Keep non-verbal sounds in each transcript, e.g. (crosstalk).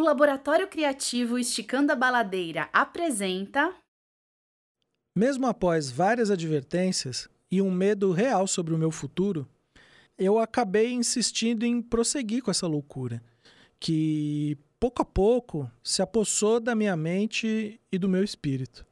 O Laboratório Criativo Esticando a Baladeira apresenta. Mesmo após várias advertências e um medo real sobre o meu futuro, eu acabei insistindo em prosseguir com essa loucura, que pouco a pouco se apossou da minha mente e do meu espírito.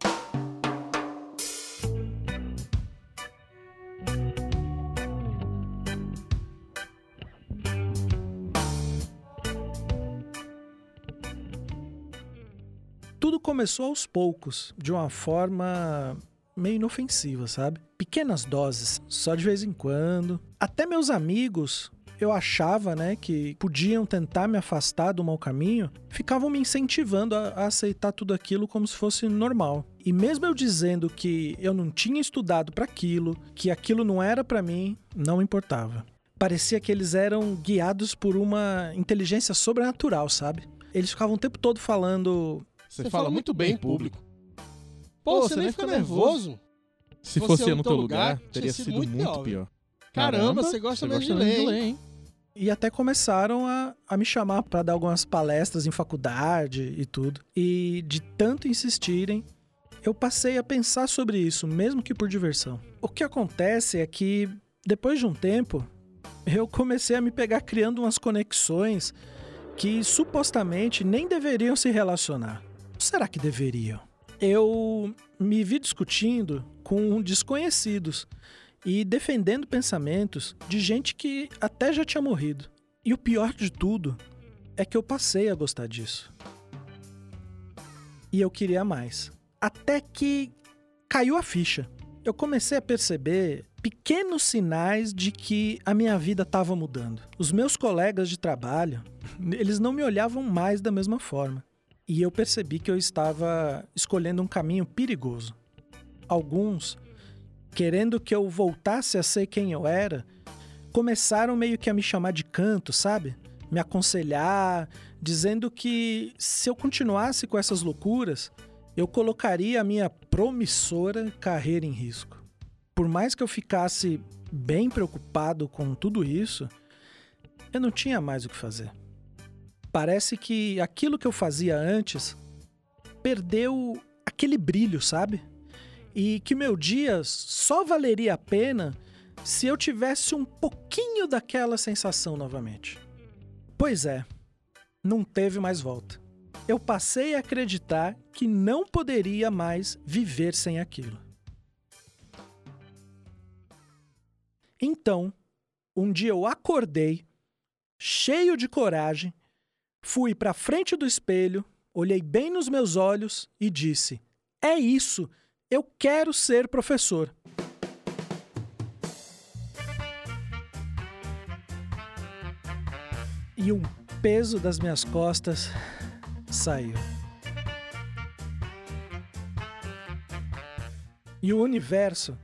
Começou aos poucos, de uma forma meio inofensiva, sabe? Pequenas doses, só de vez em quando. Até meus amigos, eu achava, né, que podiam tentar me afastar do mau caminho, ficavam me incentivando a, a, aceitar tudo aquilo como se fosse normal. E mesmo eu dizendo que eu não tinha estudado para aquilo, que aquilo não era para mim, não importava. Parecia que eles eram guiados por uma inteligência sobrenatural, sabe? Eles ficavam o tempo todo falando: "Você fala muito bem em público. Pô, você, você nem fica nervoso? nervoso? Se fosse eu no teu lugar, lugar teria sido, sido muito, muito pior. Caramba, você gosta você mesmo gosta de ler, de ler hein? E até começaram a, a me chamar para dar algumas palestras em faculdade e tudo. E de tanto insistirem, eu passei a pensar sobre isso, mesmo que por diversão. O que acontece é que, depois de um tempo, eu comecei a me pegar criando umas conexões que supostamente nem deveriam se relacionar. Será que deveriam? eu me vi discutindo com desconhecidos e defendendo pensamentos de gente que até já tinha morrido. E o pior de tudo é que eu passei a gostar disso. E eu queria mais. Até que caiu a ficha. Eu comecei a perceber pequenos sinais de que a minha vida estava mudando. Os meus colegas de trabalho, eles não me olhavam mais da mesma forma e eu percebi que eu estava escolhendo um caminho perigoso. Alguns, querendo que eu voltasse a ser quem eu era, começaram meio que a me chamar de canto, sabe? Me aconselhar, dizendo que se eu continuasse com essas loucuras, eu colocaria a minha promissora carreira em risco. Por mais que eu ficasse bem preocupado com tudo isso, eu não tinha mais o que fazer. Parece que aquilo que eu fazia antes perdeu aquele brilho, sabe? E que meu dia só valeria a pena se eu tivesse um pouquinho daquela sensação novamente. Pois é, não teve mais volta. Eu passei a acreditar que não poderia mais viver sem aquilo. Então, um dia eu acordei, cheio de coragem, Fui para frente do espelho, olhei bem nos meus olhos e disse: É isso, eu quero ser professor. E um peso das minhas costas saiu. E o universo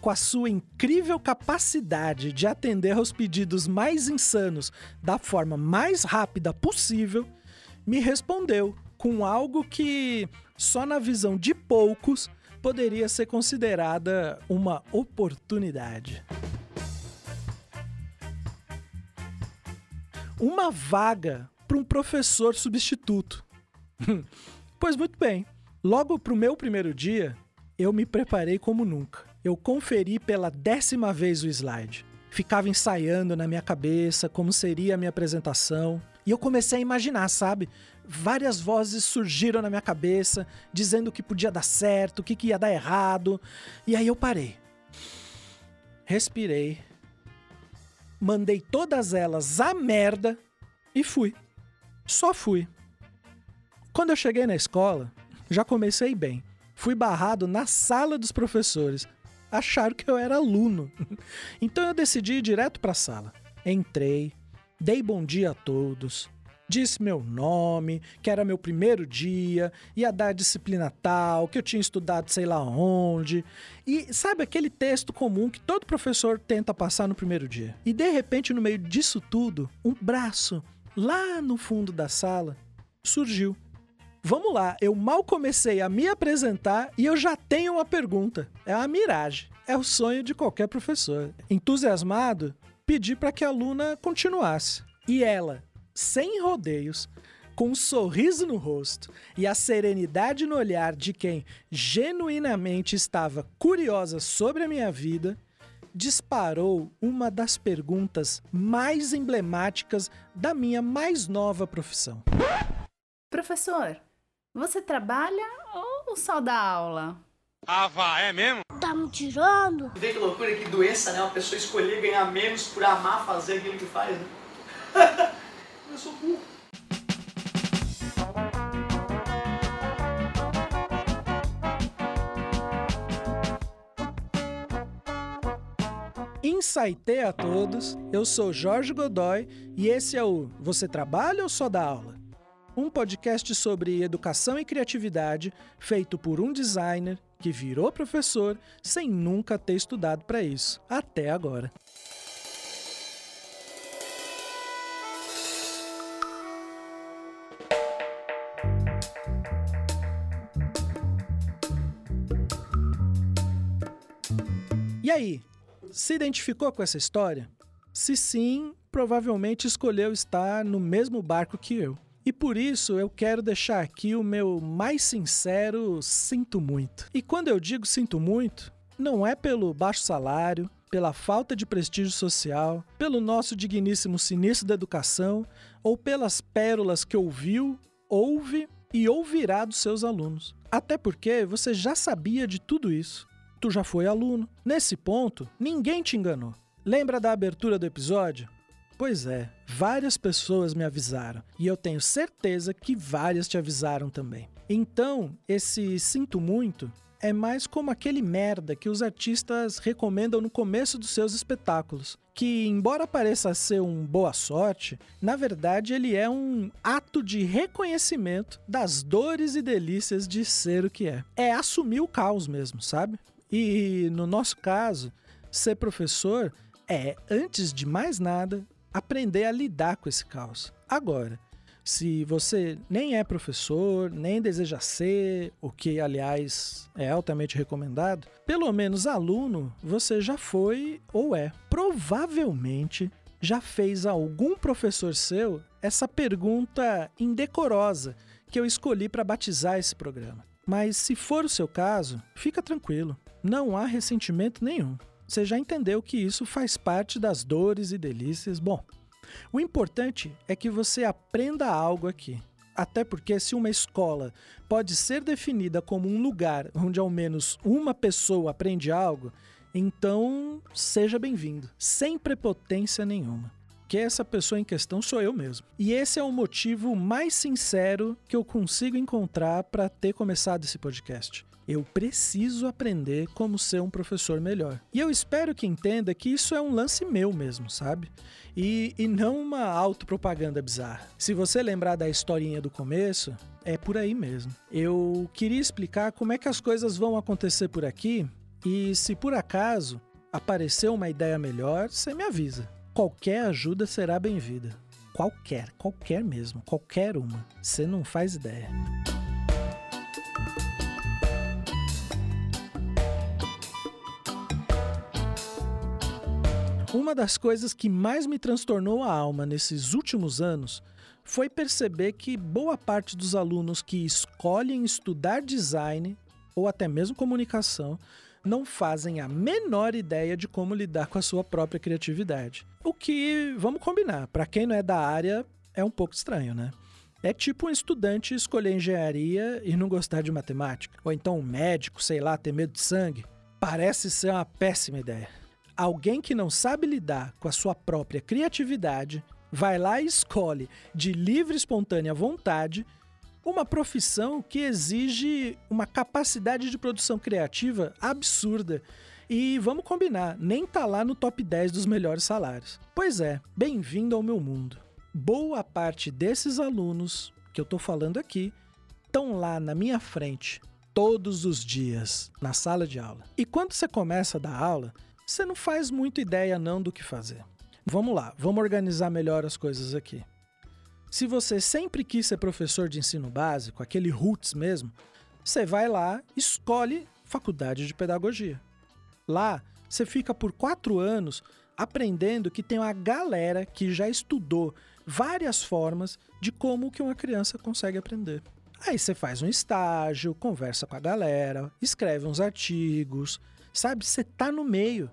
com a sua incrível capacidade de atender aos pedidos mais insanos da forma mais rápida possível, me respondeu com algo que, só na visão de poucos, poderia ser considerada uma oportunidade. Uma vaga para um professor substituto. (laughs) pois muito bem, logo para o meu primeiro dia, eu me preparei como nunca eu conferi pela décima vez o slide. Ficava ensaiando na minha cabeça como seria a minha apresentação. E eu comecei a imaginar, sabe? Várias vozes surgiram na minha cabeça, dizendo que podia dar certo, o que, que ia dar errado. E aí eu parei. Respirei. Mandei todas elas a merda e fui. Só fui. Quando eu cheguei na escola, já comecei bem. Fui barrado na sala dos professores acharam que eu era aluno. (laughs) Então eu decidi ir direto para a sala. Entrei, dei bom dia a todos, disse meu nome, que era meu primeiro dia, ia dar disciplina tal, que eu tinha estudado sei lá onde. E sabe aquele texto comum que todo professor tenta passar no primeiro dia? E de repente, no meio disso tudo, um braço lá no fundo da sala surgiu. Vamos lá, eu mal comecei a me apresentar e eu já tenho uma pergunta. É a miragem. É o sonho de qualquer professor. Entusiasmado, pedi para que a aluna continuasse. E ela, sem rodeios, com um sorriso no rosto e a serenidade no olhar de quem genuinamente estava curiosa sobre a minha vida, disparou uma das perguntas mais emblemáticas da minha mais nova profissão. Professor, você trabalha ou só dá aula? Ah, vá, é mesmo? Tá me tirando? Vê que loucura, que doença, né? Uma pessoa escolher ganhar menos por amar fazer aquilo que faz, né? (laughs) Eu sou burro. Insaitê a todos, eu sou Jorge Godoy e esse é o Você Trabalha ou Só Dá Aula? Um podcast sobre educação e criatividade feito por um designer que virou professor sem nunca ter estudado para isso, até agora. E aí, se identificou com essa história? Se sim, provavelmente escolheu estar no mesmo barco que eu. E por isso eu quero deixar aqui o meu mais sincero sinto muito. E quando eu digo sinto muito, não é pelo baixo salário, pela falta de prestígio social, pelo nosso digníssimo sinistro da educação ou pelas pérolas que ouviu, ouve e ouvirá dos seus alunos. Até porque você já sabia de tudo isso. Tu já foi aluno. Nesse ponto, ninguém te enganou. Lembra da abertura do episódio? Pois é, várias pessoas me avisaram e eu tenho certeza que várias te avisaram também. Então, esse sinto muito é mais como aquele merda que os artistas recomendam no começo dos seus espetáculos, que, embora pareça ser um boa sorte, na verdade ele é um ato de reconhecimento das dores e delícias de ser o que é. É assumir o caos mesmo, sabe? E no nosso caso, ser professor é, antes de mais nada, aprender a lidar com esse caos. Agora, se você nem é professor, nem deseja ser, o que aliás é altamente recomendado, pelo menos aluno você já foi ou é. Provavelmente já fez algum professor seu essa pergunta indecorosa que eu escolhi para batizar esse programa. Mas se for o seu caso, fica tranquilo, não há ressentimento nenhum. Você já entendeu que isso faz parte das dores e delícias. Bom, o importante é que você aprenda algo aqui. Até porque, se uma escola pode ser definida como um lugar onde ao menos uma pessoa aprende algo, então seja bem-vindo, sem prepotência nenhuma. Que essa pessoa em questão sou eu mesmo. E esse é o motivo mais sincero que eu consigo encontrar para ter começado esse podcast. Eu preciso aprender como ser um professor melhor. E eu espero que entenda que isso é um lance meu mesmo, sabe? E, e não uma autopropaganda bizarra. Se você lembrar da historinha do começo, é por aí mesmo. Eu queria explicar como é que as coisas vão acontecer por aqui e se por acaso aparecer uma ideia melhor, você me avisa. Qualquer ajuda será bem-vinda. Qualquer, qualquer mesmo, qualquer uma. Você não faz ideia. Uma das coisas que mais me transtornou a alma nesses últimos anos foi perceber que boa parte dos alunos que escolhem estudar design ou até mesmo comunicação não fazem a menor ideia de como lidar com a sua própria criatividade. O que, vamos combinar, para quem não é da área, é um pouco estranho, né? É tipo um estudante escolher engenharia e não gostar de matemática. Ou então um médico, sei lá, ter medo de sangue. Parece ser uma péssima ideia alguém que não sabe lidar com a sua própria criatividade vai lá e escolhe de livre e espontânea vontade uma profissão que exige uma capacidade de produção criativa absurda. E vamos combinar, nem tá lá no top 10 dos melhores salários. Pois é, bem-vindo ao meu mundo. Boa parte desses alunos que eu tô falando aqui estão lá na minha frente todos os dias na sala de aula. E quando você começa a dar aula, você não faz muita ideia não do que fazer. Vamos lá, vamos organizar melhor as coisas aqui. Se você sempre quis ser professor de ensino básico, aquele roots mesmo, você vai lá, escolhe faculdade de pedagogia. Lá, você fica por quatro anos aprendendo que tem uma galera que já estudou várias formas de como que uma criança consegue aprender. Aí você faz um estágio, conversa com a galera, escreve uns artigos, sabe? Você tá no meio.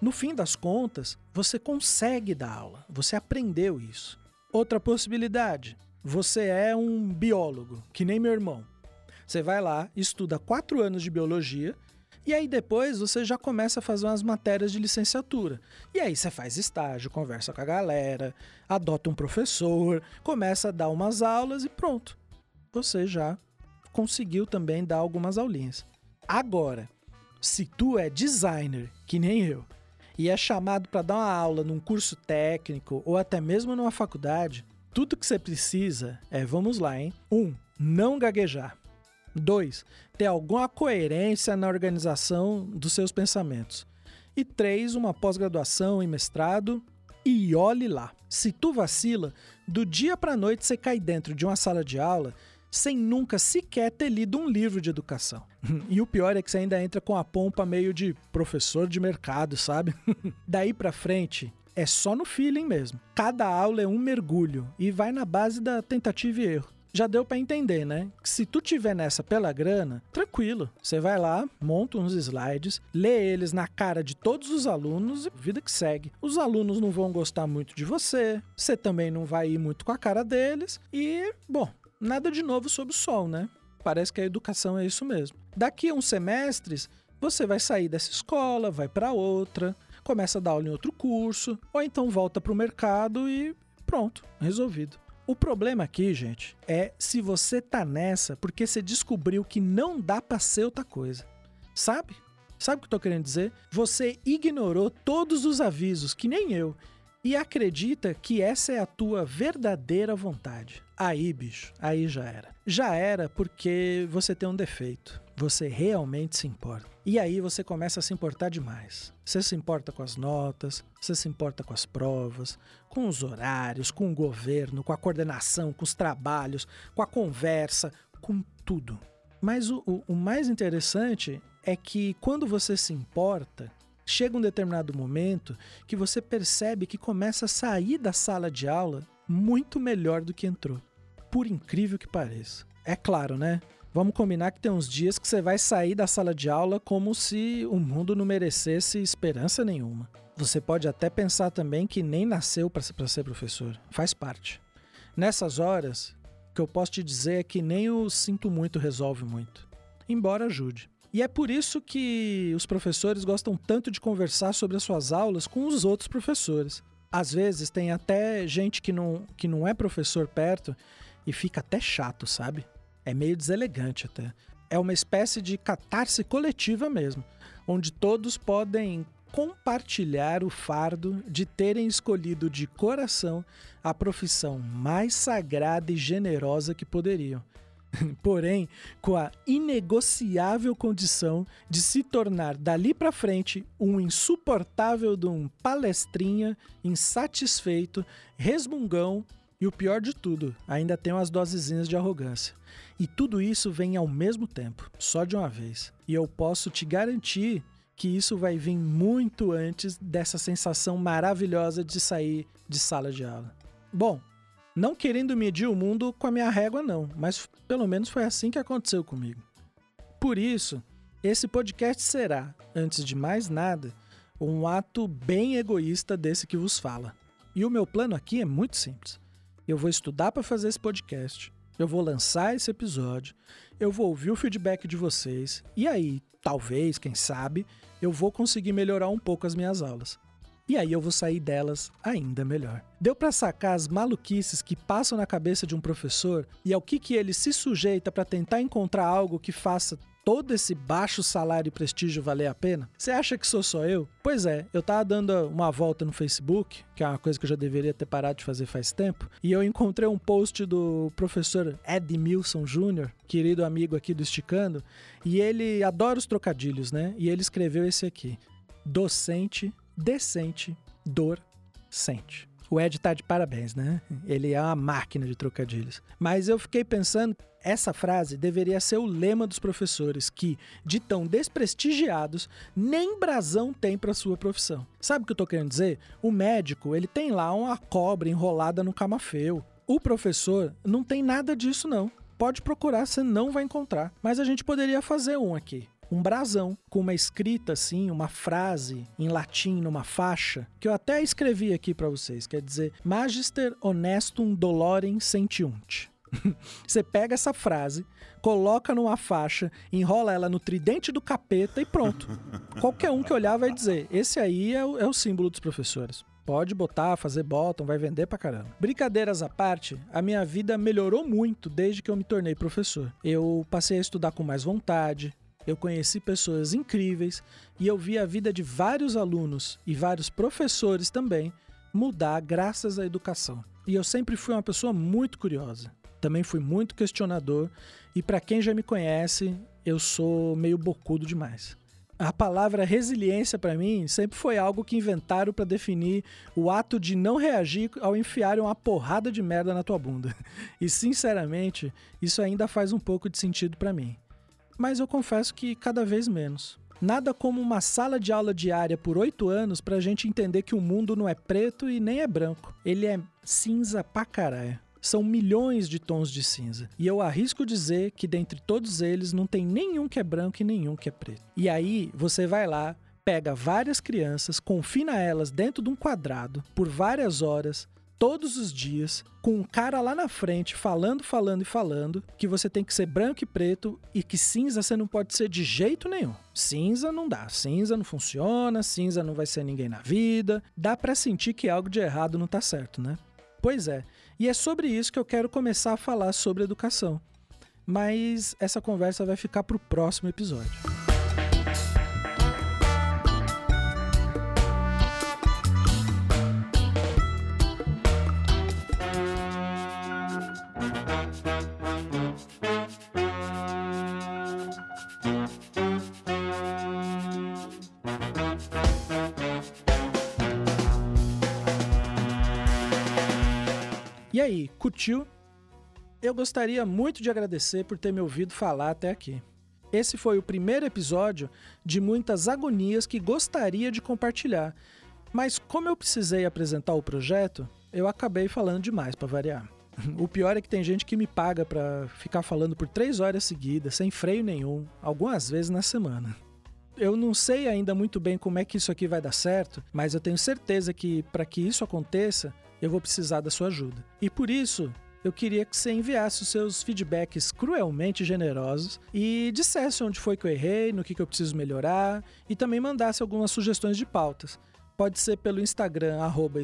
No fim das contas, você consegue dar aula, você aprendeu isso. Outra possibilidade, você é um biólogo, que nem meu irmão. Você vai lá, estuda quatro anos de biologia, e aí depois você já começa a fazer umas matérias de licenciatura. E aí você faz estágio, conversa com a galera, adota um professor, começa a dar umas aulas e pronto. Você já conseguiu também dar algumas aulinhas. Agora, se tu é designer, que nem eu, e é chamado para dar uma aula num curso técnico ou até mesmo numa faculdade, tudo que você precisa é, vamos lá, hein? Um, não gaguejar. Dois, ter alguma coerência na organização dos seus pensamentos. E três, uma pós-graduação em mestrado. E olhe lá, se tu vacila, do dia para noite você cai dentro de uma sala de aula sem nunca sequer ter lido um livro de educação. (laughs) E o pior é que você ainda entra com a pompa meio de professor de mercado, sabe? (laughs) Daí pra frente, é só no feeling mesmo. Cada aula é um mergulho e vai na base da tentativa e erro. Já deu para entender, né? Que se tu tiver nessa pela grana, tranquilo. Você vai lá, monta uns slides, lê eles na cara de todos os alunos e vida que segue. Os alunos não vão gostar muito de você, você também não vai ir muito com a cara deles e, bom, nada de novo sob o sol, né? Parece que a educação é isso mesmo. Daqui a uns semestres, você vai sair dessa escola, vai para outra, começa a dar aula em outro curso, ou então volta para o mercado e pronto, resolvido. O problema aqui, gente, é se você tá nessa porque você descobriu que não dá para ser outra coisa. Sabe? Sabe o que eu tô querendo dizer? Você ignorou todos os avisos, que nem eu, e acredita que essa é a tua verdadeira vontade. Aí, bicho, aí já era. Já era porque você tem um defeito. Você realmente se importa. E aí você começa a se importar demais. Você se importa com as notas, você se importa com as provas, com os horários, com o governo, com a coordenação, com os trabalhos, com a conversa, com tudo. Mas o, o, o mais interessante é que quando você se importa, chega um determinado momento que você percebe que começa a sair da sala de aula muito melhor do que entrou. Por incrível que pareça. É claro, né? Vamos combinar que tem uns dias que você vai sair da sala de aula como se o mundo não merecesse esperança nenhuma. Você pode até pensar também que nem nasceu para ser professor. Faz parte. Nessas horas, o que eu posso te dizer é que nem o sinto muito resolve muito. Embora ajude. E é por isso que os professores gostam tanto de conversar sobre as suas aulas com os outros professores. Às vezes tem até gente que não, que não é professor perto e fica até chato, sabe? É meio deselegante até. É uma espécie de catarse coletiva mesmo, onde todos podem compartilhar o fardo de terem escolhido de coração a profissão mais sagrada e generosa que poderiam (laughs) porém com a inegociável condição de se tornar dali para frente um insuportável de um palestrinha insatisfeito, resmungão e o pior de tudo, ainda tem umas dosezinhas de arrogância. E tudo isso vem ao mesmo tempo, só de uma vez. E eu posso te garantir que isso vai vir muito antes dessa sensação maravilhosa de sair de sala de aula. Bom, não querendo medir o mundo com a minha régua, não, mas pelo menos foi assim que aconteceu comigo. Por isso, esse podcast será, antes de mais nada, um ato bem egoísta desse que vos fala. E o meu plano aqui é muito simples. Eu vou estudar para fazer esse podcast, eu vou lançar esse episódio, eu vou ouvir o feedback de vocês, e aí, talvez, quem sabe, eu vou conseguir melhorar um pouco as minhas aulas e aí eu vou sair delas ainda melhor. Deu para sacar as maluquices que passam na cabeça de um professor e ao que, que ele se sujeita para tentar encontrar algo que faça todo esse baixo salário e prestígio valer a pena? Você acha que sou só eu? Pois é, eu tava dando uma volta no Facebook, que é uma coisa que eu já deveria ter parado de fazer faz tempo, e eu encontrei um post do professor Edmilson Jr., querido amigo aqui do Esticando, e ele adora os trocadilhos, né? E ele escreveu esse aqui: docente decente, dor, sente. O Ed tá de parabéns, né? Ele é uma máquina de trocadilhos. Mas eu fiquei pensando, essa frase deveria ser o lema dos professores que, de tão desprestigiados, nem brasão tem para sua profissão. Sabe o que eu tô querendo dizer? O médico, ele tem lá uma cobra enrolada no camafeu. O professor não tem nada disso não. Pode procurar, você não vai encontrar. Mas a gente poderia fazer um aqui um brasão com uma escrita assim, uma frase em latim numa faixa, que eu até escrevi aqui para vocês, quer dizer, Magister honestum dolorem sentiunt. (laughs) Você pega essa frase, coloca numa faixa, enrola ela no tridente do capeta e pronto. Qualquer um que olhar vai dizer: esse aí é o, é o símbolo dos professores. Pode botar, fazer bottom, vai vender pra caramba. Brincadeiras à parte, a minha vida melhorou muito desde que eu me tornei professor. Eu passei a estudar com mais vontade, eu conheci pessoas incríveis e eu vi a vida de vários alunos e vários professores também mudar graças à educação. E eu sempre fui uma pessoa muito curiosa. Também fui muito questionador e para quem já me conhece, eu sou meio bocudo demais. A palavra resiliência para mim sempre foi algo que inventaram para definir o ato de não reagir ao enfiarem uma porrada de merda na tua bunda. (laughs) E sinceramente, isso ainda faz um pouco de sentido para mim mas eu confesso que cada vez menos. Nada como uma sala de aula diária por oito anos pra gente entender que o mundo não é preto e nem é branco. Ele é cinza pra caralho. São milhões de tons de cinza. E eu arrisco dizer que dentre todos eles não tem nenhum que é branco e nenhum que é preto. E aí você vai lá, pega várias crianças, confina elas dentro de um quadrado por várias horas, todos os dias, com um cara lá na frente falando, falando e falando que você tem que ser branco e preto e que cinza você não pode ser de jeito nenhum. Cinza não dá, cinza não funciona, cinza não vai ser ninguém na vida. Dá para sentir que algo de errado não tá certo, né? Pois é. E é sobre isso que eu quero começar a falar sobre educação. Mas essa conversa vai ficar pro próximo episódio. E aí, curtiu? Eu gostaria muito de agradecer por ter me ouvido falar até aqui. Esse foi o primeiro episódio de muitas agonias que gostaria de compartilhar, mas como eu precisei apresentar o projeto, eu acabei falando demais para variar. (laughs) O pior é que tem gente que me paga para ficar falando por três horas seguidas, sem freio nenhum, algumas vezes na semana. Eu não sei ainda muito bem como é que isso aqui vai dar certo, mas eu tenho certeza que para que isso aconteça, eu vou precisar da sua ajuda. E por isso, eu queria que você enviasse os seus feedbacks cruelmente generosos e dissesse onde foi que eu errei, no que, que eu preciso melhorar e também mandasse algumas sugestões de pautas. Pode ser pelo Instagram, arroba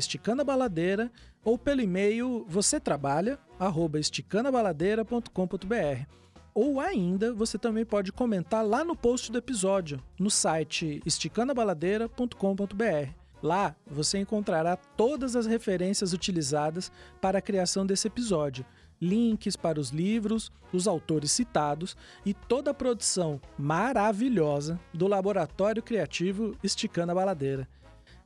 ou pelo e-mail você trabalha, arroba esticandabaladeira.com.br. Ou ainda, você também pode comentar lá no post do episódio, no site esticandabaladeira.com.br. Lá você encontrará todas as referências utilizadas para a criação desse episódio, links para os livros, os autores citados e toda a produção maravilhosa do Laboratório Criativo Esticando a Baladeira.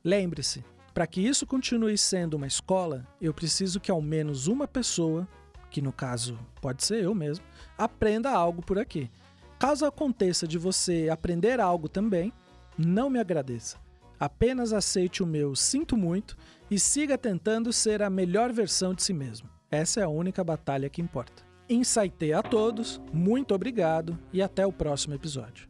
Lembre-se, para que isso continue sendo uma escola, eu preciso que ao menos uma pessoa, que no caso pode ser eu mesmo, aprenda algo por aqui. Caso aconteça de você aprender algo também, não me agradeça Apenas aceite o meu sinto muito e siga tentando ser a melhor versão de si mesmo. Essa é a única batalha que importa. Insightei a todos, muito obrigado e até o próximo episódio.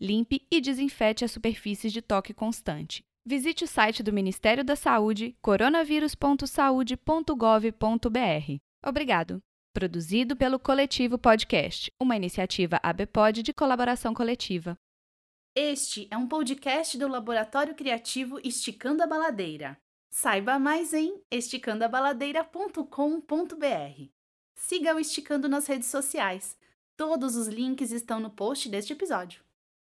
Limpe e desinfete as superfícies de toque constante. Visite o site do Ministério da Saúde, coronavírus.saude.gov.br. Obrigado. Produzido pelo Coletivo Podcast, uma iniciativa ABPOD de colaboração coletiva. Este é um podcast do Laboratório Criativo Esticando a Baladeira. Saiba mais em esticandoabaladeira.com.br. Siga o Esticando nas redes sociais. Todos os links estão no post deste episódio.